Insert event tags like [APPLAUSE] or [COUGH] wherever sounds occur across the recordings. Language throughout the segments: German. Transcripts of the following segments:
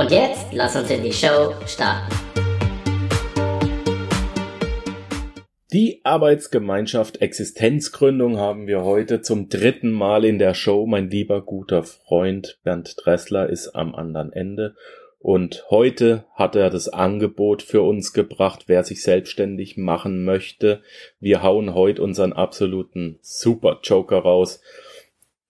Und jetzt lass uns in die Show starten. Die Arbeitsgemeinschaft Existenzgründung haben wir heute zum dritten Mal in der Show. Mein lieber guter Freund Bernd Dressler ist am anderen Ende und heute hat er das Angebot für uns gebracht, wer sich selbstständig machen möchte. Wir hauen heute unseren absoluten Super Joker raus.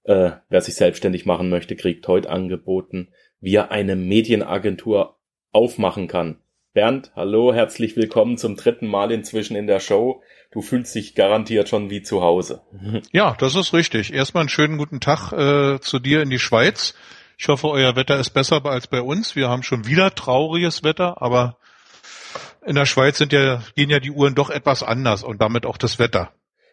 Äh, wer sich selbstständig machen möchte, kriegt heute angeboten, wie er eine Medienagentur aufmachen kann. Bernd, hallo, herzlich willkommen zum dritten Mal inzwischen in der Show. Du fühlst dich garantiert schon wie zu Hause. [LAUGHS] Ja, das ist richtig. Erstmal einen schönen guten Tag äh, zu dir in die Schweiz. Ich hoffe, euer Wetter ist besser als bei uns. Wir haben schon wieder trauriges Wetter, aber in der Schweiz sind ja, gehen ja die Uhren doch etwas anders und damit auch das Wetter.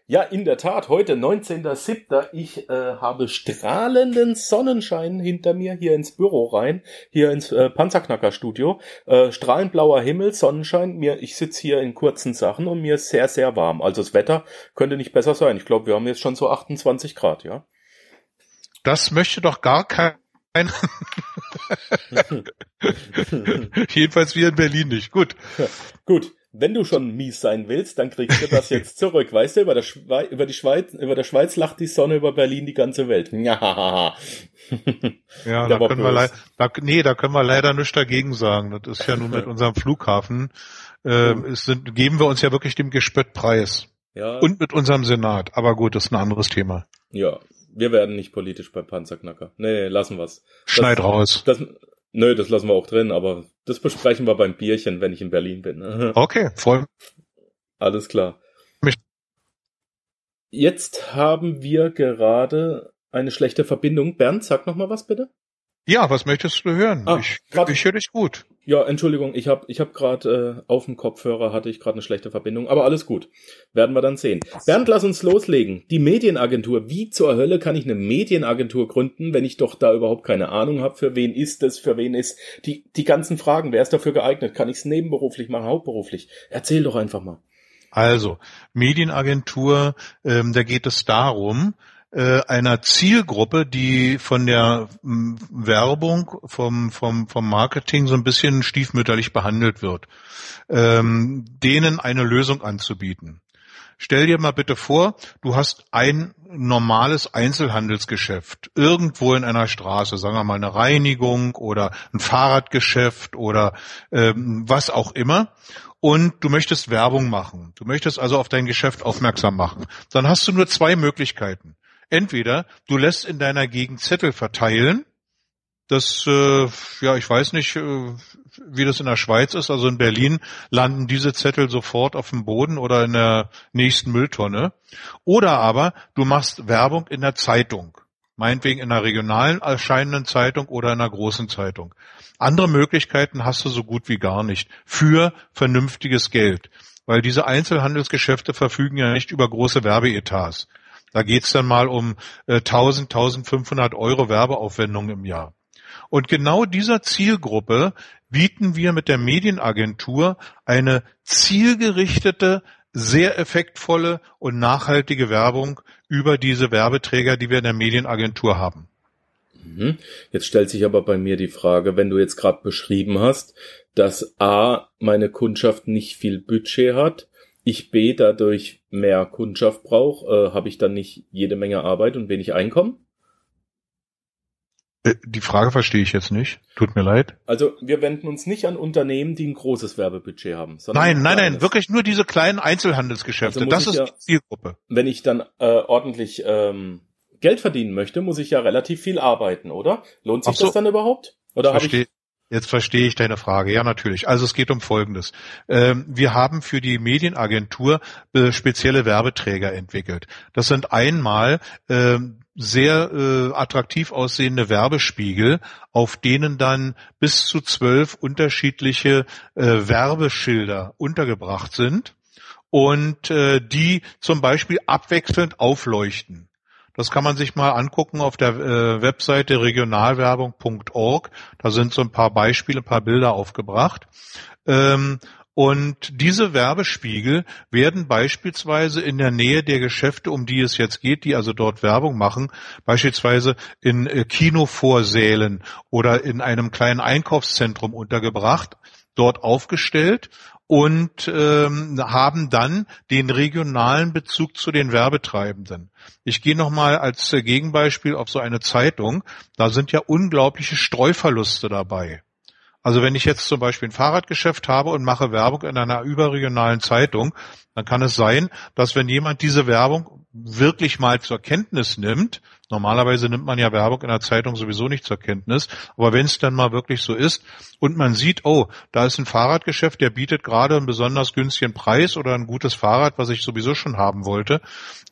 Ja, in der Tat, heute 19.07. Ich äh, habe strahlenden Sonnenschein hinter mir hier ins Büro rein, hier ins äh, Panzerknacker-Studio. Äh, strahlend blauer Himmel, Sonnenschein. Mir, ich sitze hier in kurzen Sachen und mir ist sehr, sehr warm. Also das Wetter könnte nicht besser sein. Ich glaube, wir haben jetzt schon so 28 Grad, ja. Das möchte doch gar kein ein. [LAUGHS] [LAUGHS] Jedenfalls wir in Berlin nicht. Gut. Ja, gut. Wenn du schon mies sein willst, dann kriegst du das jetzt [LAUGHS] zurück. Weißt du, über, der Schwe über die Schweiz, über der Schweiz lacht die Sonne über Berlin die ganze Welt. ja, da können wir da, nee, da können wir leider nichts dagegen sagen. Das ist ja nur mit [LAUGHS] unserem Flughafen, äh, es sind, geben wir uns ja wirklich dem Gespött preis. Ja. Und mit unserem Senat. Aber gut, das ist ein anderes Thema. Ja, wir werden nicht politisch bei Panzerknacker. Nee, lassen wir's. Schneid raus. Das, nö, das lassen wir auch drin, aber das besprechen wir beim Bierchen, wenn ich in Berlin bin. [LAUGHS] okay, voll. Alles klar. Jetzt haben wir gerade eine schlechte Verbindung. Bernd, sag noch mal was bitte. Ja, was möchtest du hören? Ah, ich, ich höre dich gut. Ja, Entschuldigung, ich habe ich hab gerade äh, auf dem Kopfhörer hatte ich gerade eine schlechte Verbindung, aber alles gut. Werden wir dann sehen. Bernd, lass uns loslegen. Die Medienagentur. Wie zur Hölle kann ich eine Medienagentur gründen, wenn ich doch da überhaupt keine Ahnung habe, für wen ist es, für wen ist die die ganzen Fragen, wer ist dafür geeignet? Kann ich es nebenberuflich machen, hauptberuflich? Erzähl doch einfach mal. Also, Medienagentur, ähm, da geht es darum, einer Zielgruppe, die von der m, Werbung, vom, vom, vom Marketing so ein bisschen stiefmütterlich behandelt wird, ähm, denen eine Lösung anzubieten. Stell dir mal bitte vor, du hast ein normales Einzelhandelsgeschäft irgendwo in einer Straße, sagen wir mal eine Reinigung oder ein Fahrradgeschäft oder ähm, was auch immer. Und du möchtest Werbung machen. Du möchtest also auf dein Geschäft aufmerksam machen. Dann hast du nur zwei Möglichkeiten. Entweder du lässt in deiner Gegend Zettel verteilen, das, äh, ja, ich weiß nicht, äh, wie das in der Schweiz ist. Also in Berlin landen diese Zettel sofort auf dem Boden oder in der nächsten Mülltonne. Oder aber du machst Werbung in der Zeitung. Meinetwegen in einer regionalen erscheinenden Zeitung oder in einer großen Zeitung. Andere Möglichkeiten hast du so gut wie gar nicht für vernünftiges Geld. Weil diese Einzelhandelsgeschäfte verfügen ja nicht über große Werbeetats. Da geht's dann mal um äh, 1000, 1500 Euro Werbeaufwendung im Jahr. Und genau dieser Zielgruppe bieten wir mit der Medienagentur eine zielgerichtete, sehr effektvolle und nachhaltige Werbung über diese Werbeträger, die wir in der Medienagentur haben. Mhm. Jetzt stellt sich aber bei mir die Frage, wenn du jetzt gerade beschrieben hast, dass A, meine Kundschaft nicht viel Budget hat ich B dadurch mehr Kundschaft brauche, äh, habe ich dann nicht jede Menge Arbeit und wenig Einkommen? Äh, die Frage verstehe ich jetzt nicht. Tut mir leid. Also wir wenden uns nicht an Unternehmen, die ein großes Werbebudget haben. nein, nein, nein, wirklich nur diese kleinen Einzelhandelsgeschäfte. Also das ist ja, die Zielgruppe. Wenn ich dann äh, ordentlich ähm, Geld verdienen möchte, muss ich ja relativ viel arbeiten, oder? Lohnt sich so. das dann überhaupt? Oder habe ich Jetzt verstehe ich deine Frage. Ja, natürlich. Also es geht um Folgendes. Ähm, wir haben für die Medienagentur äh, spezielle Werbeträger entwickelt. Das sind einmal ähm, sehr äh, attraktiv aussehende Werbespiegel, auf denen dann bis zu zwölf unterschiedliche äh, Werbeschilder untergebracht sind und die zum Beispiel abwechselnd aufleuchten. Das kann man sich mal angucken auf der äh, Webseite regionalwerbung.org. Da sind so ein paar Beispiele, ein paar Bilder aufgebracht. Ähm, und diese Werbespiegel werden beispielsweise in der Nähe der Geschäfte, um die es jetzt geht, die also dort Werbung machen, beispielsweise in äh, Kinovorsälen oder in einem kleinen Einkaufszentrum untergebracht, dort aufgestellt und ähm, haben dann den regionalen Bezug zu den Werbetreibenden. Ich gehe nochmal als Gegenbeispiel auf so eine Zeitung. Da sind ja unglaubliche Streuverluste dabei. Also wenn ich jetzt zum Beispiel ein Fahrradgeschäft habe und mache Werbung in einer überregionalen Zeitung, dann kann es sein, dass wenn jemand diese Werbung wirklich mal zur Kenntnis nimmt, normalerweise nimmt man ja Werbung in der Zeitung sowieso nicht zur Kenntnis, aber wenn es dann mal wirklich so ist und man sieht, oh, da ist ein Fahrradgeschäft, der bietet gerade einen besonders günstigen Preis oder ein gutes Fahrrad, was ich sowieso schon haben wollte,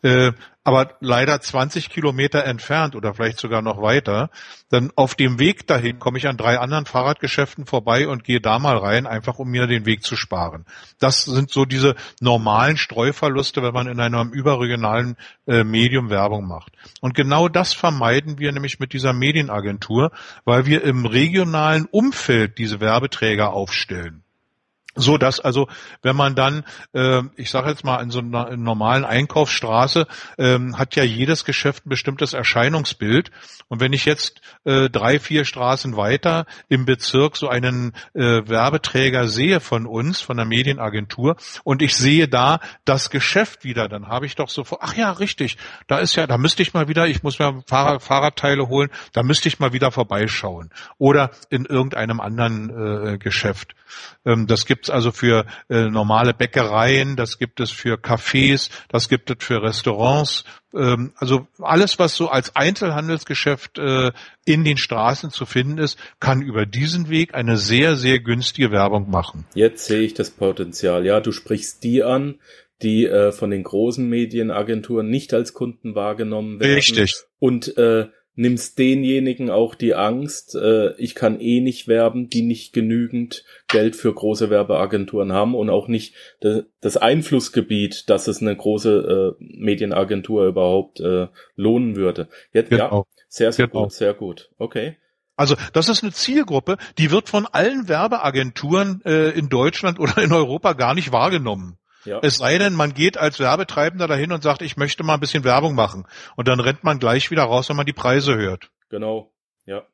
äh, aber leider 20 Kilometer entfernt oder vielleicht sogar noch weiter, dann auf dem Weg dahin komme ich an drei anderen Fahrradgeschäften vorbei und gehe da mal rein, einfach um mir den Weg zu sparen. Das sind so diese normalen Streuverluste, wenn man in einem überregionalen äh, Medium Werbung macht. Und genau das vermeiden wir nämlich mit dieser Medienagentur, weil wir im regionalen Umfeld diese Werbeträger aufstellen so dass also wenn man dann äh, ich sage jetzt mal in so einer normalen Einkaufsstraße ähm, hat ja jedes Geschäft ein bestimmtes Erscheinungsbild. Und wenn ich jetzt äh, drei vier Straßen weiter im Bezirk so einen äh, Werbeträger sehe von uns von der Medienagentur und ich sehe da das Geschäft wieder dann habe ich doch so ach ja richtig da ist ja da müsste ich mal wieder ich muss mir Fahrrad, Fahrradteile holen da müsste ich mal wieder vorbeischauen oder in irgendeinem anderen äh, Geschäft. Ähm, das gibt gibt's also für äh, normale Bäckereien, das gibt es für Cafés, das gibt es für Restaurants. Ähm, also alles, was so als Einzelhandelsgeschäft äh, in den Straßen zu finden ist, kann über diesen Weg eine sehr, sehr günstige Werbung machen. Jetzt sehe ich das Potenzial. Ja, du sprichst die an, die äh, von den großen Medienagenturen nicht als Kunden wahrgenommen werden. Richtig. Und äh, nimmst denjenigen auch die Angst, äh, ich kann eh nicht werben, die nicht genügend Geld für große Werbeagenturen haben und auch nicht de, das Einflussgebiet, dass es eine große äh, Medienagentur überhaupt äh, lohnen würde. Jetzt, genau. ja, sehr, sehr genau. gut, sehr gut. Okay. Also das ist eine Zielgruppe, die wird von allen Werbeagenturen äh, in Deutschland oder in Europa gar nicht wahrgenommen. Ja. Es sei denn, man geht als Werbetreibender dahin und sagt, ich möchte mal ein bisschen Werbung machen. Und dann rennt man gleich wieder raus, wenn man die Preise hört. Genau, ja.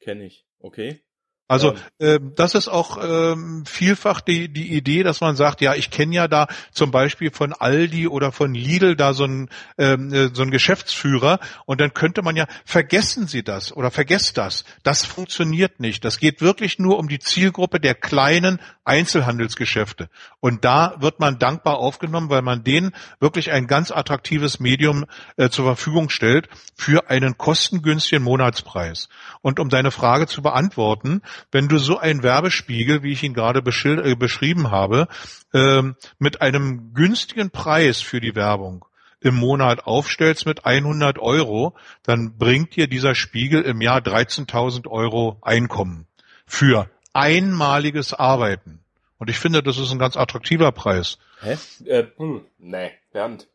Kenne ich. Okay. Also äh, das ist auch ähm, vielfach die, die Idee, dass man sagt, ja, ich kenne ja da zum Beispiel von Aldi oder von Lidl da so ein ähm, äh, so ein Geschäftsführer und dann könnte man ja vergessen Sie das oder vergesst das. Das funktioniert nicht. Das geht wirklich nur um die Zielgruppe der kleinen Einzelhandelsgeschäfte und da wird man dankbar aufgenommen, weil man denen wirklich ein ganz attraktives Medium äh, zur Verfügung stellt für einen kostengünstigen Monatspreis. Und um deine Frage zu beantworten wenn du so einen Werbespiegel, wie ich ihn gerade äh, beschrieben habe, ähm, mit einem günstigen Preis für die Werbung im Monat aufstellst mit 100 Euro, dann bringt dir dieser Spiegel im Jahr 13.000 Euro Einkommen für einmaliges Arbeiten. Und ich finde, das ist ein ganz attraktiver Preis. Hä? Äh, hm, nee, Bernd.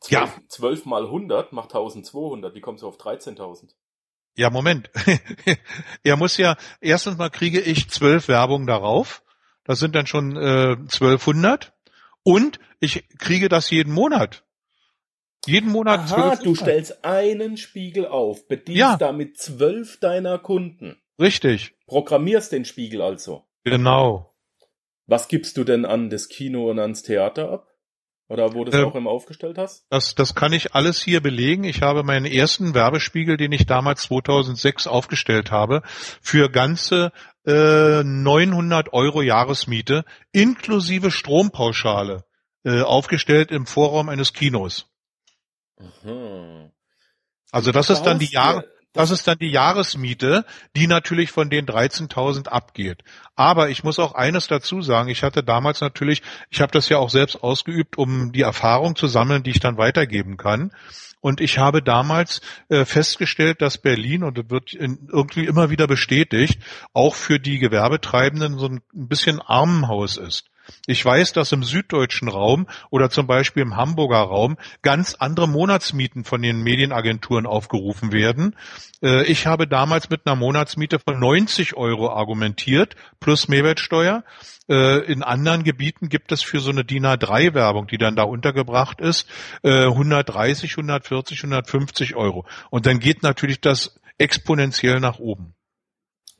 12, ja. 12 mal 100 macht 1200. Wie kommst du auf 13.000? Ja, Moment. [LAUGHS] er muss ja, erstens mal kriege ich zwölf Werbungen darauf. Das sind dann schon äh, 1200. Und ich kriege das jeden Monat. Jeden Monat Aha, du stellst einen Spiegel auf, bedienst ja. damit zwölf deiner Kunden. Richtig. Programmierst den Spiegel also. Genau. Was gibst du denn an das Kino und ans Theater ab? Oder wo du es äh, auch immer aufgestellt hast? Das, das kann ich alles hier belegen. Ich habe meinen ersten Werbespiegel, den ich damals 2006 aufgestellt habe, für ganze äh, 900 Euro Jahresmiete inklusive Strompauschale äh, aufgestellt im Vorraum eines Kinos. Mhm. Also das ist dann die Jahre. Das ist dann die Jahresmiete, die natürlich von den 13.000 abgeht. Aber ich muss auch eines dazu sagen. Ich hatte damals natürlich, ich habe das ja auch selbst ausgeübt, um die Erfahrung zu sammeln, die ich dann weitergeben kann. Und ich habe damals äh, festgestellt, dass Berlin, und das wird in, irgendwie immer wieder bestätigt, auch für die Gewerbetreibenden so ein bisschen Armenhaus ist. Ich weiß, dass im süddeutschen Raum oder zum Beispiel im Hamburger Raum ganz andere Monatsmieten von den Medienagenturen aufgerufen werden. Äh, ich habe damals mit einer Monatsmiete von 90 Euro argumentiert, plus Mehrwertsteuer. Äh, in anderen Gebieten gibt es für so eine DIN A3-Werbung, die dann da untergebracht ist, 130, 140, 150 Euro. Und dann geht natürlich das exponentiell nach oben.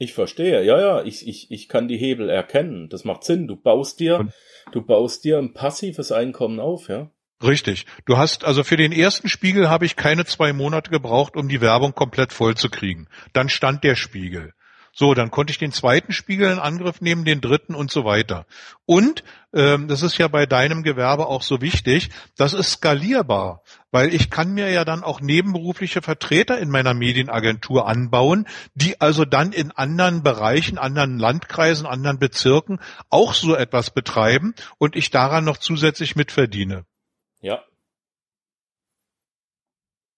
Ich verstehe, ja, ja, ich, ich, ich kann die Hebel erkennen. Das macht Sinn. Du baust dir, Und du baust dir ein passives Einkommen auf, ja. Richtig. Du hast, also für den ersten Spiegel habe ich keine zwei Monate gebraucht, um die Werbung komplett voll zu kriegen. Dann stand der Spiegel. So, dann konnte ich den zweiten Spiegel in Angriff nehmen, den dritten und so weiter. Und ähm, das ist ja bei deinem Gewerbe auch so wichtig, das ist skalierbar, weil ich kann mir ja dann auch nebenberufliche Vertreter in meiner Medienagentur anbauen, die also dann in anderen Bereichen, anderen Landkreisen, anderen Bezirken auch so etwas betreiben und ich daran noch zusätzlich mitverdiene. Ja.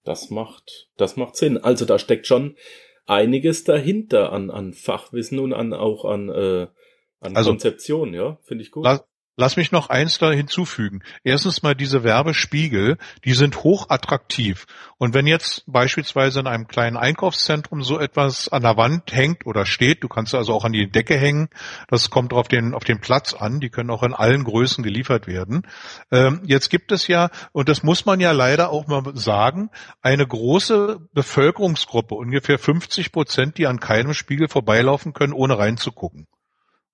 Das macht, das macht Sinn. Also da steckt schon einiges dahinter an, an Fachwissen und an auch an, äh, an also, Konzeption, ja, finde ich gut. Lass, lass mich noch eins da hinzufügen. Erstens mal diese Werbespiegel, die sind hoch attraktiv. Und wenn jetzt beispielsweise in einem kleinen Einkaufszentrum so etwas an der Wand hängt oder steht, du kannst also auch an die Decke hängen, das kommt auf den, auf den Platz an, die können auch in allen Größen geliefert werden. Ähm, jetzt gibt es ja, und das muss man ja leider auch mal sagen, eine große Bevölkerungsgruppe, ungefähr 50 Prozent, die an keinem Spiegel vorbeilaufen können, ohne reinzugucken.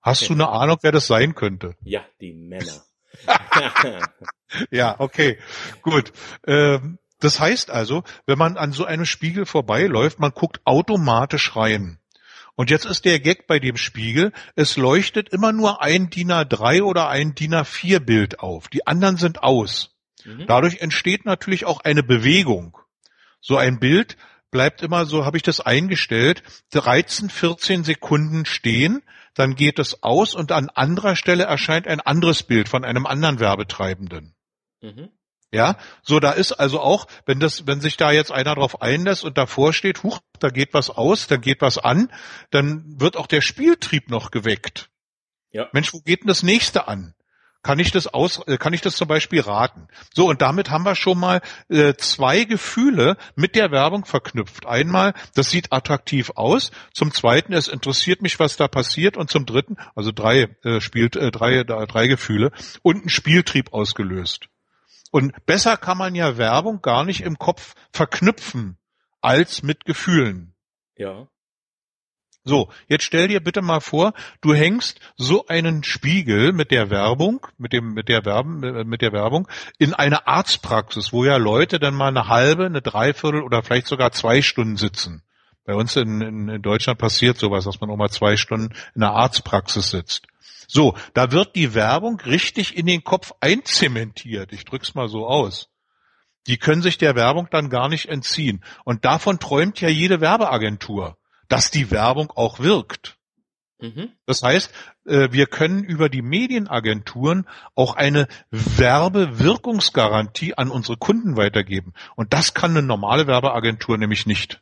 Hast okay. du eine Ahnung, wer das sein könnte? Ja, die Männer. [LAUGHS] [LAUGHS] ja, okay, gut. Ähm, das heißt also, wenn man an so einem Spiegel vorbeiläuft, man guckt automatisch rein. Und jetzt ist der Gag bei dem Spiegel, es leuchtet immer nur ein DIN A3 oder ein DIN A4 Bild auf. Die anderen sind aus. Mhm. Dadurch entsteht natürlich auch eine Bewegung. So ein Bild bleibt immer, so habe ich das eingestellt, 13, 14 Sekunden stehen, dann geht es aus und an anderer Stelle erscheint ein anderes Bild von einem anderen Werbetreibenden. Mhm. Ja, so da ist also auch, wenn das, wenn sich da jetzt einer drauf einlässt und davor steht, huch, da geht was aus, da geht was an, dann wird auch der Spieltrieb noch geweckt. Ja. Mensch, wo geht denn das nächste an? Kann ich das aus, äh, kann ich das zum Beispiel raten? So, und damit haben wir schon mal äh, zwei Gefühle mit der Werbung verknüpft. Einmal, das sieht attraktiv aus. Zum zweiten, es interessiert mich, was da passiert. Und zum dritten, also drei äh, spielt äh, drei, drei Gefühle und ein Spieltrieb ausgelöst. Und besser kann man ja Werbung gar nicht im Kopf verknüpfen als mit Gefühlen. Ja. So, jetzt stell dir bitte mal vor, du hängst so einen Spiegel mit der Werbung, mit dem, mit der Werben, mit der Werbung in eine Arztpraxis, wo ja Leute dann mal eine halbe, eine Dreiviertel oder vielleicht sogar zwei Stunden sitzen. Bei uns in, in, in Deutschland passiert sowas, dass man auch mal zwei Stunden in einer Arztpraxis sitzt. So, da wird die Werbung richtig in den Kopf einzementiert. Ich drück's mal so aus. Die können sich der Werbung dann gar nicht entziehen. Und davon träumt ja jede Werbeagentur, dass die Werbung auch wirkt. Mhm. Das heißt, äh, wir können über die Medienagenturen auch eine Werbewirkungsgarantie an unsere Kunden weitergeben. Und das kann eine normale Werbeagentur nämlich nicht.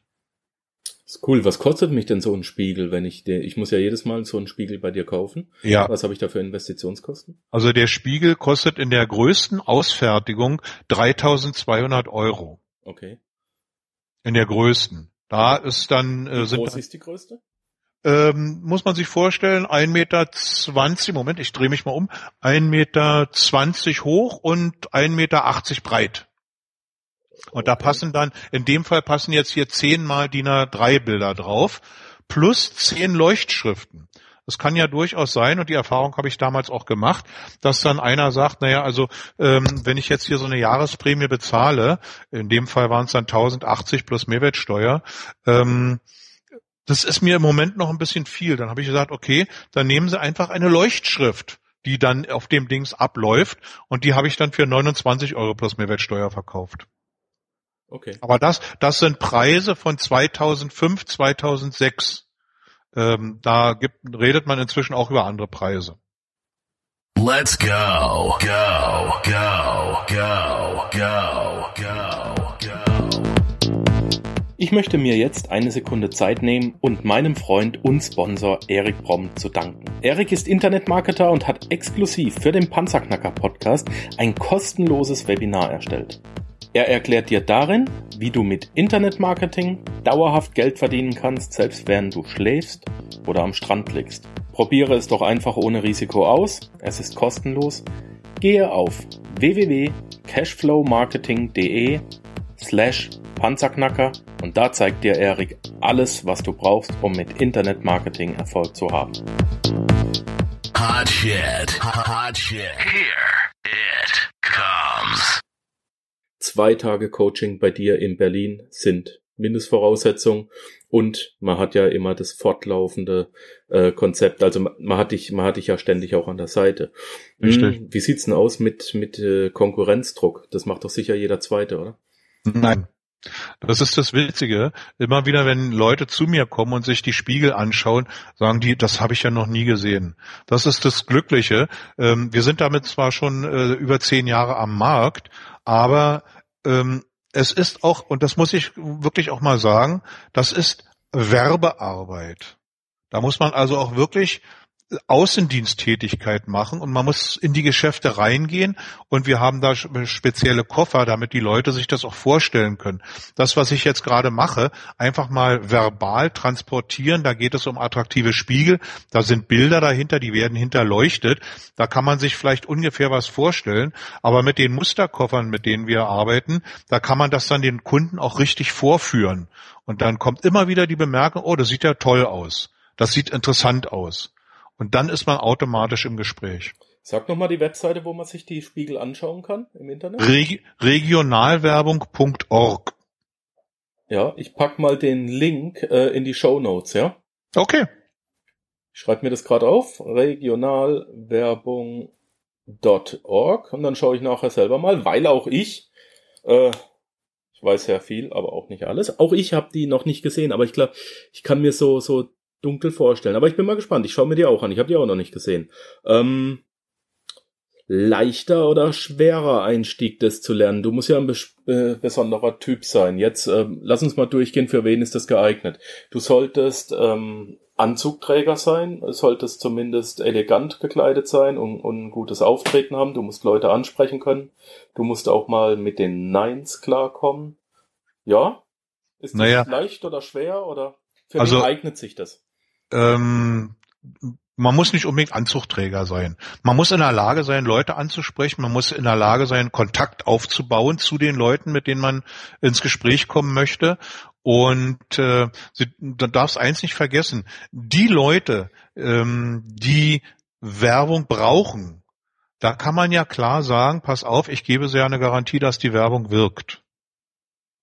Ist cool. Was kostet mich denn so ein Spiegel, wenn ich den, ich muss ja jedes Mal so einen Spiegel bei dir kaufen. Ja. Was habe ich da für Investitionskosten? Also der Spiegel kostet in der größten Ausfertigung 3200 Euro. Okay. In der größten. Da ist dann, äh, Wie sind groß ist die größte? Ähm, muss man sich vorstellen, ein Meter, zwanzig, Moment, ich drehe mich mal um, ein Meter zwanzig hoch und ein Meter achtzig breit. Und da passen dann, in dem Fall passen jetzt hier zehnmal DIN A3 Bilder drauf, plus zehn Leuchtschriften. Es kann ja durchaus sein, und die Erfahrung habe ich damals auch gemacht, dass dann einer sagt, naja, also ähm, wenn ich jetzt hier so eine Jahresprämie bezahle, in dem Fall waren es dann 1080 plus Mehrwertsteuer, ähm, das ist mir im Moment noch ein bisschen viel. Dann habe ich gesagt, okay, dann nehmen Sie einfach eine Leuchtschrift, die dann auf dem Dings abläuft, und die habe ich dann für 29 Euro plus Mehrwertsteuer verkauft. Okay. Aber das, das sind Preise von 2005, 2006. Ähm, da gibt, redet man inzwischen auch über andere Preise. Let's go, go, go, go, go, go, go. Ich möchte mir jetzt eine Sekunde Zeit nehmen und meinem Freund und Sponsor Erik Bromm zu danken. Erik ist Internetmarketer und hat exklusiv für den Panzerknacker Podcast ein kostenloses Webinar erstellt. Er erklärt dir darin, wie du mit Internetmarketing dauerhaft Geld verdienen kannst, selbst während du schläfst oder am Strand liegst. Probiere es doch einfach ohne Risiko aus. Es ist kostenlos. Gehe auf www.cashflowmarketing.de slash Panzerknacker und da zeigt dir Erik alles, was du brauchst, um mit Internetmarketing Erfolg zu haben. Hot shit. Hot shit. Here Zwei Tage Coaching bei dir in Berlin sind Mindestvoraussetzung und man hat ja immer das fortlaufende äh, Konzept. Also man, man hat dich, man hat dich ja ständig auch an der Seite. Richtig. Hm, wie sieht's denn aus mit mit äh, Konkurrenzdruck? Das macht doch sicher jeder Zweite, oder? Nein. Das ist das Witzige. Immer wieder, wenn Leute zu mir kommen und sich die Spiegel anschauen, sagen die, das habe ich ja noch nie gesehen. Das ist das Glückliche. Ähm, wir sind damit zwar schon äh, über zehn Jahre am Markt, aber ähm, es ist auch, und das muss ich wirklich auch mal sagen, das ist Werbearbeit. Da muss man also auch wirklich Außendiensttätigkeit machen und man muss in die Geschäfte reingehen und wir haben da spezielle Koffer, damit die Leute sich das auch vorstellen können. Das, was ich jetzt gerade mache, einfach mal verbal transportieren, da geht es um attraktive Spiegel, da sind Bilder dahinter, die werden hinterleuchtet, da kann man sich vielleicht ungefähr was vorstellen, aber mit den Musterkoffern, mit denen wir arbeiten, da kann man das dann den Kunden auch richtig vorführen und dann kommt immer wieder die Bemerkung, oh, das sieht ja toll aus. Das sieht interessant aus. Und dann ist man automatisch im Gespräch. Sag nochmal die Webseite, wo man sich die Spiegel anschauen kann im Internet. Reg regionalwerbung.org. Ja, ich pack mal den Link äh, in die Show Notes, ja? Okay. Ich schreibe mir das gerade auf. regionalwerbung.org und dann schaue ich nachher selber mal, weil auch ich, äh, ich weiß sehr viel, aber auch nicht alles. Auch ich habe die noch nicht gesehen, aber ich glaube, ich kann mir so so dunkel vorstellen. Aber ich bin mal gespannt. Ich schaue mir die auch an. Ich habe die auch noch nicht gesehen. Ähm, leichter oder schwerer Einstieg, das zu lernen? Du musst ja ein äh, besonderer Typ sein. Jetzt äh, lass uns mal durchgehen, für wen ist das geeignet. Du solltest ähm, Anzugträger sein, solltest zumindest elegant gekleidet sein und, und ein gutes Auftreten haben. Du musst Leute ansprechen können. Du musst auch mal mit den Nines klarkommen. Ja? Ist das naja. leicht oder schwer oder für also, wen eignet sich das? Ähm, man muss nicht unbedingt Anzugträger sein. Man muss in der Lage sein, Leute anzusprechen. Man muss in der Lage sein, Kontakt aufzubauen zu den Leuten, mit denen man ins Gespräch kommen möchte. Und äh, du darfst eins nicht vergessen. Die Leute, ähm, die Werbung brauchen, da kann man ja klar sagen, pass auf, ich gebe sehr eine Garantie, dass die Werbung wirkt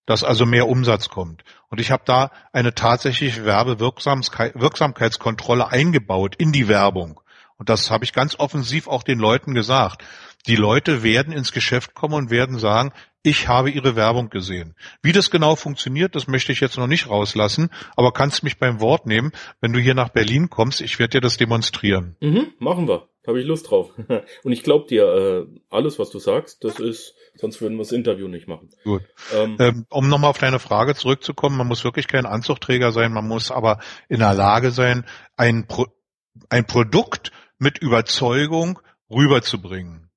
dass also mehr Umsatz kommt. Und ich habe da eine tatsächliche Werbewirksamkeitskontrolle eingebaut in die Werbung. Und das habe ich ganz offensiv auch den Leuten gesagt. Die Leute werden ins Geschäft kommen und werden sagen, ich habe ihre Werbung gesehen. Wie das genau funktioniert, das möchte ich jetzt noch nicht rauslassen, aber kannst mich beim Wort nehmen, wenn du hier nach Berlin kommst, ich werde dir das demonstrieren. Mhm, machen wir. Habe ich Lust drauf. [LAUGHS] und ich glaube dir, äh, alles, was du sagst, das ist, sonst würden wir das Interview nicht machen. Gut. Ähm, ähm, um nochmal auf deine Frage zurückzukommen, man muss wirklich kein Anzugträger sein, man muss aber in der Lage sein, ein, Pro ein Produkt mit Überzeugung rüberzubringen.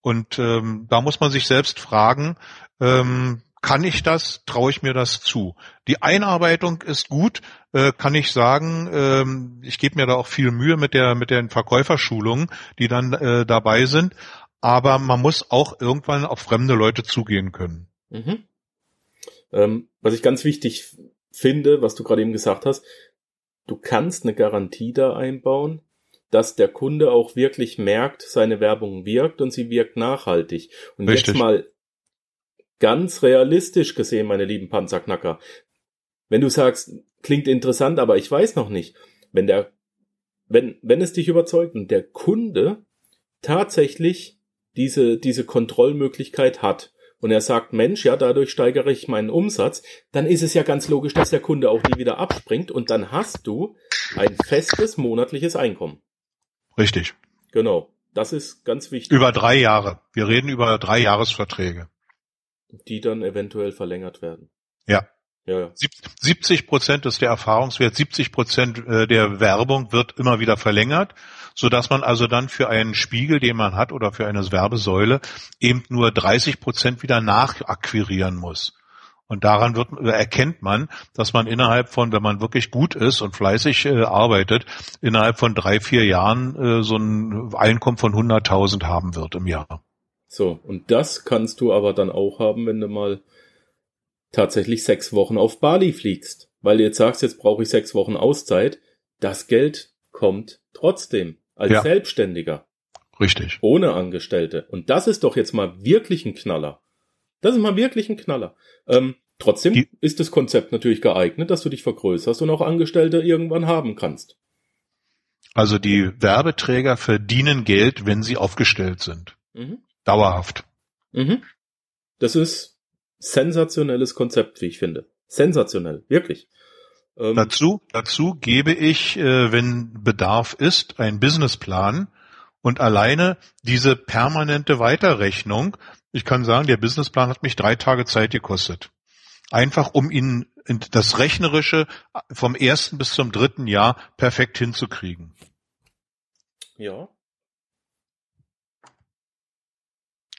Und ähm, da muss man sich selbst fragen, ähm, kann ich das? Traue ich mir das zu? Die Einarbeitung ist gut, äh, kann ich sagen. Ähm, ich gebe mir da auch viel Mühe mit der mit den Verkäuferschulungen, die dann äh, dabei sind. Aber man muss auch irgendwann auf fremde Leute zugehen können. Mhm. Ähm, was ich ganz wichtig finde, was du gerade eben gesagt hast, du kannst eine Garantie da einbauen, dass der Kunde auch wirklich merkt, seine Werbung wirkt und sie wirkt nachhaltig. Und Richtig. jetzt mal ganz realistisch gesehen, meine lieben Panzerknacker. Wenn du sagst, klingt interessant, aber ich weiß noch nicht, wenn der, wenn, wenn es dich überzeugt und der Kunde tatsächlich diese, diese Kontrollmöglichkeit hat und er sagt, Mensch, ja, dadurch steigere ich meinen Umsatz, dann ist es ja ganz logisch, dass der Kunde auch nie wieder abspringt und dann hast du ein festes monatliches Einkommen. Richtig. Genau. Das ist ganz wichtig. Über drei Jahre. Wir reden über drei Jahresverträge. Die dann eventuell verlängert werden. Ja. Ja, ja. 70 Prozent ist der Erfahrungswert, 70 Prozent äh, der Werbung wird immer wieder verlängert, so dass man also dann für einen Spiegel, den man hat oder für eine Werbesäule eben nur 30 Prozent wieder nachakquirieren muss. Und daran wird, erkennt man, dass man innerhalb von, wenn man wirklich gut ist und fleißig äh, arbeitet, innerhalb von drei, vier Jahren äh, so ein Einkommen von 100.000 haben wird im Jahr. So, und das kannst du aber dann auch haben, wenn du mal tatsächlich sechs Wochen auf Bali fliegst. Weil du jetzt sagst, jetzt brauche ich sechs Wochen Auszeit. Das Geld kommt trotzdem als ja. Selbstständiger. Richtig. Ohne Angestellte. Und das ist doch jetzt mal wirklich ein Knaller. Das ist mal wirklich ein Knaller. Ähm, trotzdem Die ist das Konzept natürlich geeignet, dass du dich vergrößerst und auch Angestellte irgendwann haben kannst. Also die Werbeträger verdienen Geld, wenn sie aufgestellt sind. Mhm. Dauerhaft. Mhm. Das ist sensationelles Konzept, wie ich finde. Sensationell, wirklich. Ähm, dazu, dazu gebe ich, äh, wenn Bedarf ist, einen Businessplan und alleine diese permanente Weiterrechnung. Ich kann sagen, der Businessplan hat mich drei Tage Zeit gekostet. Einfach um ihn das Rechnerische vom ersten bis zum dritten Jahr perfekt hinzukriegen. Ja.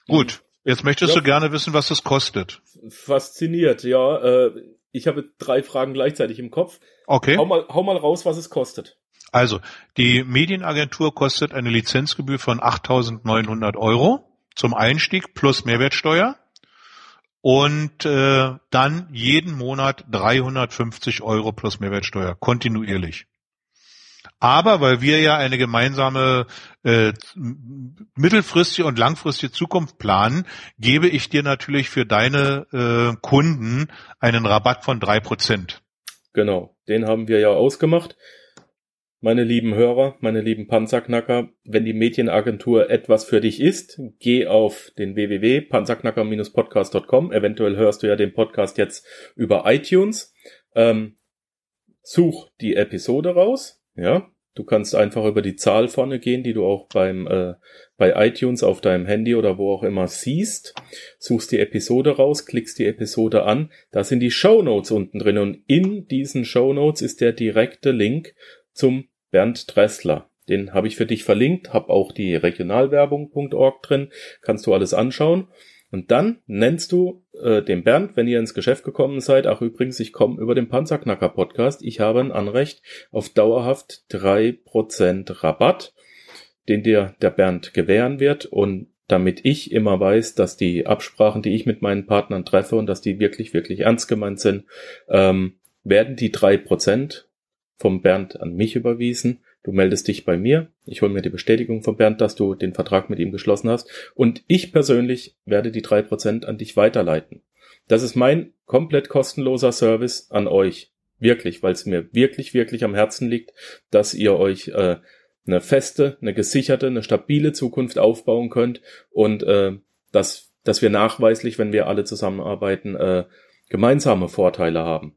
Gut, jetzt möchtest ja. du gerne wissen, was es kostet. Fasziniert, ja. Äh, ich habe drei Fragen gleichzeitig im Kopf. Okay. Hau mal, hau mal raus, was es kostet. Also, die Medienagentur kostet eine Lizenzgebühr von 8.900 Euro zum Einstieg plus Mehrwertsteuer und äh, dann jeden Monat 350 Euro plus Mehrwertsteuer kontinuierlich. Aber weil wir ja eine gemeinsame äh, mittelfristige und langfristige Zukunft planen, gebe ich dir natürlich für deine äh, Kunden einen Rabatt von drei Prozent. Genau, den haben wir ja ausgemacht. Meine lieben Hörer, meine lieben Panzerknacker, wenn die Medienagentur etwas für dich ist, geh auf den www.panzerknacker-podcast.com. Eventuell hörst du ja den Podcast jetzt über iTunes. Ähm, such die Episode raus, ja, du kannst einfach über die Zahl vorne gehen, die du auch beim äh, bei iTunes auf deinem Handy oder wo auch immer siehst. Suchst die Episode raus, klickst die Episode an. Da sind die Show Notes unten drin und in diesen Show Notes ist der direkte Link zum Bernd Dressler. Den habe ich für dich verlinkt, habe auch die regionalwerbung.org drin, kannst du alles anschauen. Und dann nennst du äh, dem Bernd, wenn ihr ins Geschäft gekommen seid, ach übrigens, ich komme über den Panzerknacker Podcast, ich habe ein Anrecht auf dauerhaft drei Prozent Rabatt, den dir der Bernd gewähren wird. Und damit ich immer weiß, dass die Absprachen, die ich mit meinen Partnern treffe und dass die wirklich, wirklich ernst gemeint sind, ähm, werden die drei Prozent vom Bernd an mich überwiesen Du meldest dich bei mir, ich hole mir die Bestätigung von Bernd, dass du den Vertrag mit ihm geschlossen hast und ich persönlich werde die drei Prozent an dich weiterleiten. Das ist mein komplett kostenloser Service an euch. Wirklich, weil es mir wirklich, wirklich am Herzen liegt, dass ihr euch äh, eine feste, eine gesicherte, eine stabile Zukunft aufbauen könnt und äh, dass, dass wir nachweislich, wenn wir alle zusammenarbeiten, äh, gemeinsame Vorteile haben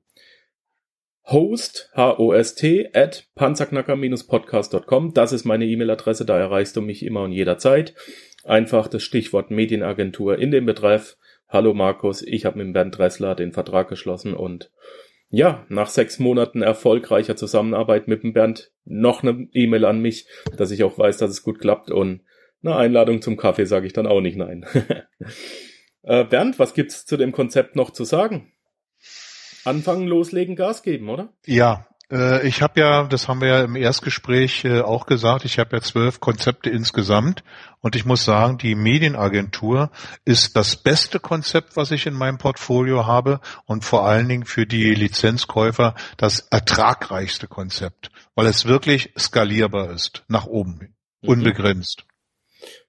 host, H-O-S-T, at panzerknacker-podcast.com. Das ist meine E-Mail-Adresse, da erreichst du mich immer und jederzeit. Einfach das Stichwort Medienagentur in den Betreff. Hallo Markus, ich habe mit Bernd Dressler den Vertrag geschlossen und ja, nach sechs Monaten erfolgreicher Zusammenarbeit mit dem Bernd noch eine E-Mail an mich, dass ich auch weiß, dass es gut klappt und eine Einladung zum Kaffee sage ich dann auch nicht nein. [LAUGHS] äh, Bernd, was gibt's zu dem Konzept noch zu sagen? Anfangen, loslegen, Gas geben, oder? Ja, äh, ich habe ja, das haben wir ja im Erstgespräch äh, auch gesagt, ich habe ja zwölf Konzepte insgesamt und ich muss sagen, die Medienagentur ist das beste Konzept, was ich in meinem Portfolio habe und vor allen Dingen für die Lizenzkäufer das ertragreichste Konzept, weil es wirklich skalierbar ist, nach oben, mhm. unbegrenzt.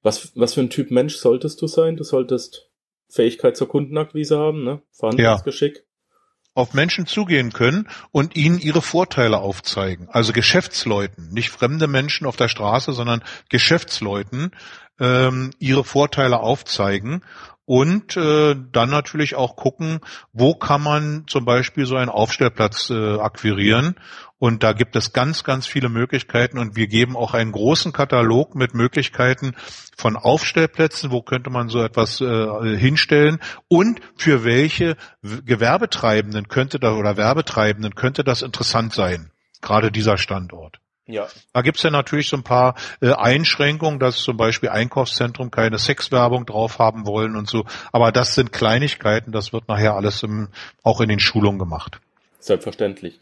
Was, was für ein Typ Mensch solltest du sein? Du solltest Fähigkeit zur Kundenakquise haben, ne? Verhandlungsgeschick. Ja auf Menschen zugehen können und ihnen ihre Vorteile aufzeigen. Also Geschäftsleuten, nicht fremde Menschen auf der Straße, sondern Geschäftsleuten ähm, ihre Vorteile aufzeigen und äh, dann natürlich auch gucken, wo kann man zum Beispiel so einen Aufstellplatz äh, akquirieren. Und da gibt es ganz, ganz viele Möglichkeiten und wir geben auch einen großen Katalog mit Möglichkeiten von Aufstellplätzen, wo könnte man so etwas äh, hinstellen und für welche Gewerbetreibenden könnte da oder Werbetreibenden könnte das interessant sein, gerade dieser Standort. Ja. Da gibt's ja natürlich so ein paar äh, Einschränkungen, dass zum Beispiel Einkaufszentrum keine Sexwerbung drauf haben wollen und so. Aber das sind Kleinigkeiten, das wird nachher alles im, auch in den Schulungen gemacht. Selbstverständlich.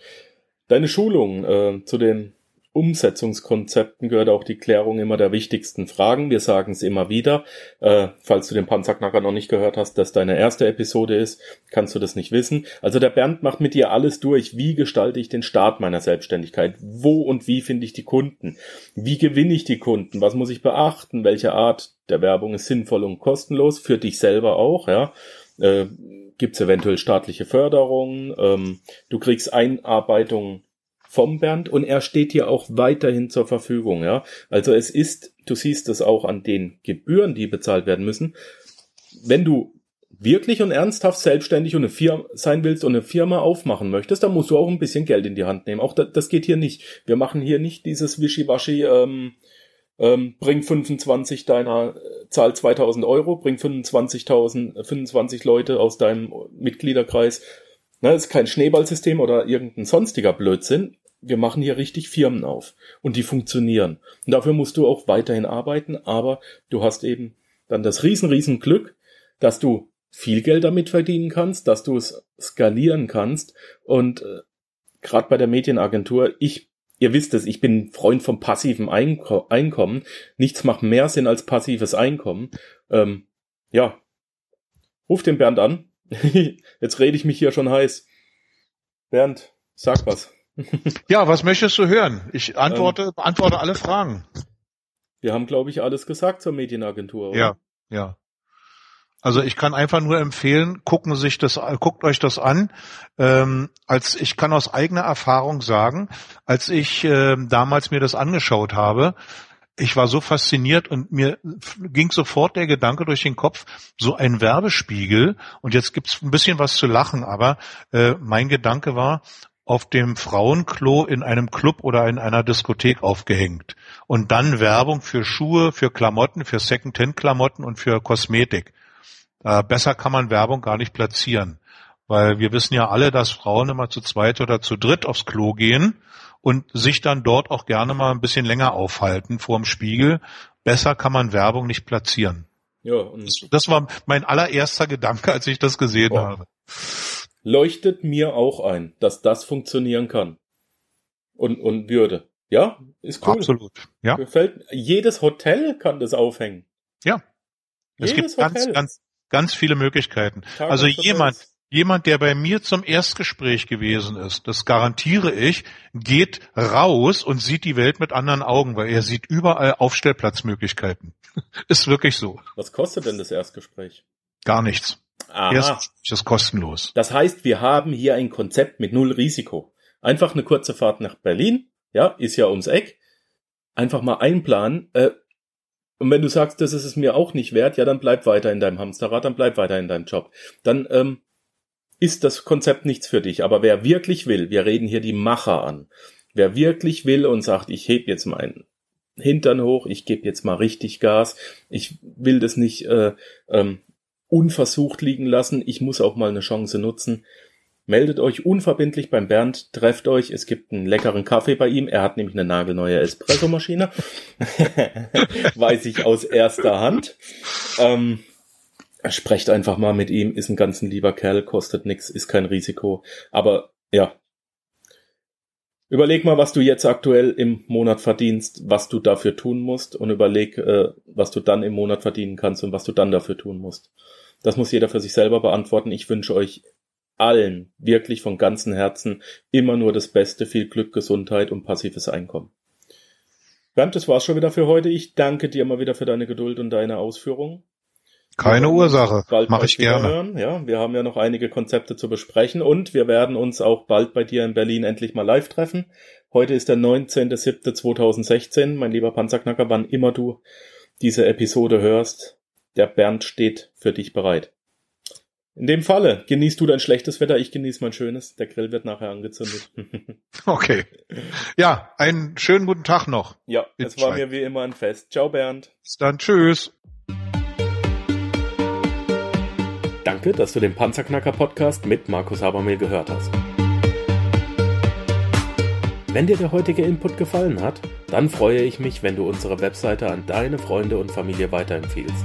Deine Schulung äh, zu den Umsetzungskonzepten gehört auch die Klärung immer der wichtigsten Fragen. Wir sagen es immer wieder. Äh, falls du den Panzerknacker noch nicht gehört hast, dass deine erste Episode ist, kannst du das nicht wissen. Also der Bernd macht mit dir alles durch. Wie gestalte ich den Start meiner Selbstständigkeit? Wo und wie finde ich die Kunden? Wie gewinne ich die Kunden? Was muss ich beachten? Welche Art der Werbung ist sinnvoll und kostenlos? Für dich selber auch, ja. Äh, Gibt es eventuell staatliche Förderung? Ähm, du kriegst Einarbeitung vom Bernd und er steht dir auch weiterhin zur Verfügung, ja. Also es ist, du siehst es auch an den Gebühren, die bezahlt werden müssen. Wenn du wirklich und ernsthaft selbstständig und eine Firma sein willst und eine Firma aufmachen möchtest, dann musst du auch ein bisschen Geld in die Hand nehmen. Auch das, das geht hier nicht. Wir machen hier nicht dieses Wischiwaschi, ähm, ähm, bring 25 deiner, äh, Zahl 2000 Euro, bring 25.000, 25 Leute aus deinem Mitgliederkreis Ne, ist kein Schneeballsystem oder irgendein sonstiger Blödsinn. Wir machen hier richtig Firmen auf und die funktionieren. Und dafür musst du auch weiterhin arbeiten, aber du hast eben dann das riesen, riesen Glück, dass du viel Geld damit verdienen kannst, dass du es skalieren kannst und äh, gerade bei der Medienagentur, ich, ihr wisst es, ich bin Freund vom passiven Einko Einkommen. Nichts macht mehr Sinn als passives Einkommen. Ähm, ja, ruf den Bernd an, [LAUGHS] Jetzt rede ich mich hier schon heiß. Bernd, sag was. [LAUGHS] ja, was möchtest du hören? Ich antworte, ähm, beantworte alle Fragen. Wir haben, glaube ich, alles gesagt zur Medienagentur. Oder? Ja, ja. Also ich kann einfach nur empfehlen, gucken sich das, guckt euch das an. Ähm, als ich kann aus eigener Erfahrung sagen, als ich äh, damals mir das angeschaut habe, ich war so fasziniert und mir ging sofort der Gedanke durch den Kopf, so ein Werbespiegel, und jetzt gibt's ein bisschen was zu lachen, aber äh, mein Gedanke war, auf dem Frauenklo in einem Club oder in einer Diskothek aufgehängt. Und dann Werbung für Schuhe, für Klamotten, für Second-Hand-Klamotten und für Kosmetik. Äh, besser kann man Werbung gar nicht platzieren. Weil wir wissen ja alle, dass Frauen immer zu zweit oder zu dritt aufs Klo gehen und sich dann dort auch gerne mal ein bisschen länger aufhalten vor dem Spiegel. Besser kann man Werbung nicht platzieren. Ja, und das war mein allererster Gedanke, als ich das gesehen oh. habe. Leuchtet mir auch ein, dass das funktionieren kann. Und, und würde. Ja, ist cool. Absolut. Ja. Gefällt, jedes Hotel kann das aufhängen. Ja. Es jedes gibt ganz, ganz, ganz viele Möglichkeiten. Tag also jemand, Jemand, der bei mir zum Erstgespräch gewesen ist, das garantiere ich, geht raus und sieht die Welt mit anderen Augen, weil er sieht überall Aufstellplatzmöglichkeiten. [LAUGHS] ist wirklich so. Was kostet denn das Erstgespräch? Gar nichts. Aha. Erstgespräch ist kostenlos. Das heißt, wir haben hier ein Konzept mit null Risiko. Einfach eine kurze Fahrt nach Berlin, ja, ist ja ums Eck. Einfach mal einplanen. Äh, und wenn du sagst, das ist es mir auch nicht wert, ja, dann bleib weiter in deinem Hamsterrad, dann bleib weiter in deinem Job. Dann ähm, ist das Konzept nichts für dich. Aber wer wirklich will, wir reden hier die Macher an, wer wirklich will und sagt, ich heb jetzt meinen Hintern hoch, ich gebe jetzt mal richtig Gas, ich will das nicht äh, ähm, unversucht liegen lassen, ich muss auch mal eine Chance nutzen. Meldet euch unverbindlich beim Bernd, trefft euch, es gibt einen leckeren Kaffee bei ihm, er hat nämlich eine nagelneue Espressomaschine, [LAUGHS] weiß ich aus erster Hand. Ähm, Sprecht einfach mal mit ihm, ist ein ganz lieber Kerl, kostet nix, ist kein Risiko. Aber ja. Überleg mal, was du jetzt aktuell im Monat verdienst, was du dafür tun musst und überleg, äh, was du dann im Monat verdienen kannst und was du dann dafür tun musst. Das muss jeder für sich selber beantworten. Ich wünsche euch allen wirklich von ganzem Herzen immer nur das Beste, viel Glück, Gesundheit und passives Einkommen. Bernd, das war's schon wieder für heute. Ich danke dir mal wieder für deine Geduld und deine Ausführungen. Keine Ursache. Mache ich gerne. Hören. Ja, wir haben ja noch einige Konzepte zu besprechen und wir werden uns auch bald bei dir in Berlin endlich mal live treffen. Heute ist der 19.07.2016. Mein lieber Panzerknacker, wann immer du diese Episode hörst, der Bernd steht für dich bereit. In dem Falle genießt du dein schlechtes Wetter, ich genieße mein schönes. Der Grill wird nachher angezündet. [LAUGHS] Okay. Ja, einen schönen guten Tag noch. ja, es war mir wie immer ein Fest. Ciao Bernd. Bis dann. Tschüss. Danke, dass du den Panzerknacker Podcast mit Markus Habermehl gehört hast. Wenn dir der heutige Input gefallen hat, dann freue ich mich, wenn du unsere Webseite an deine Freunde und Familie weiterempfiehlst.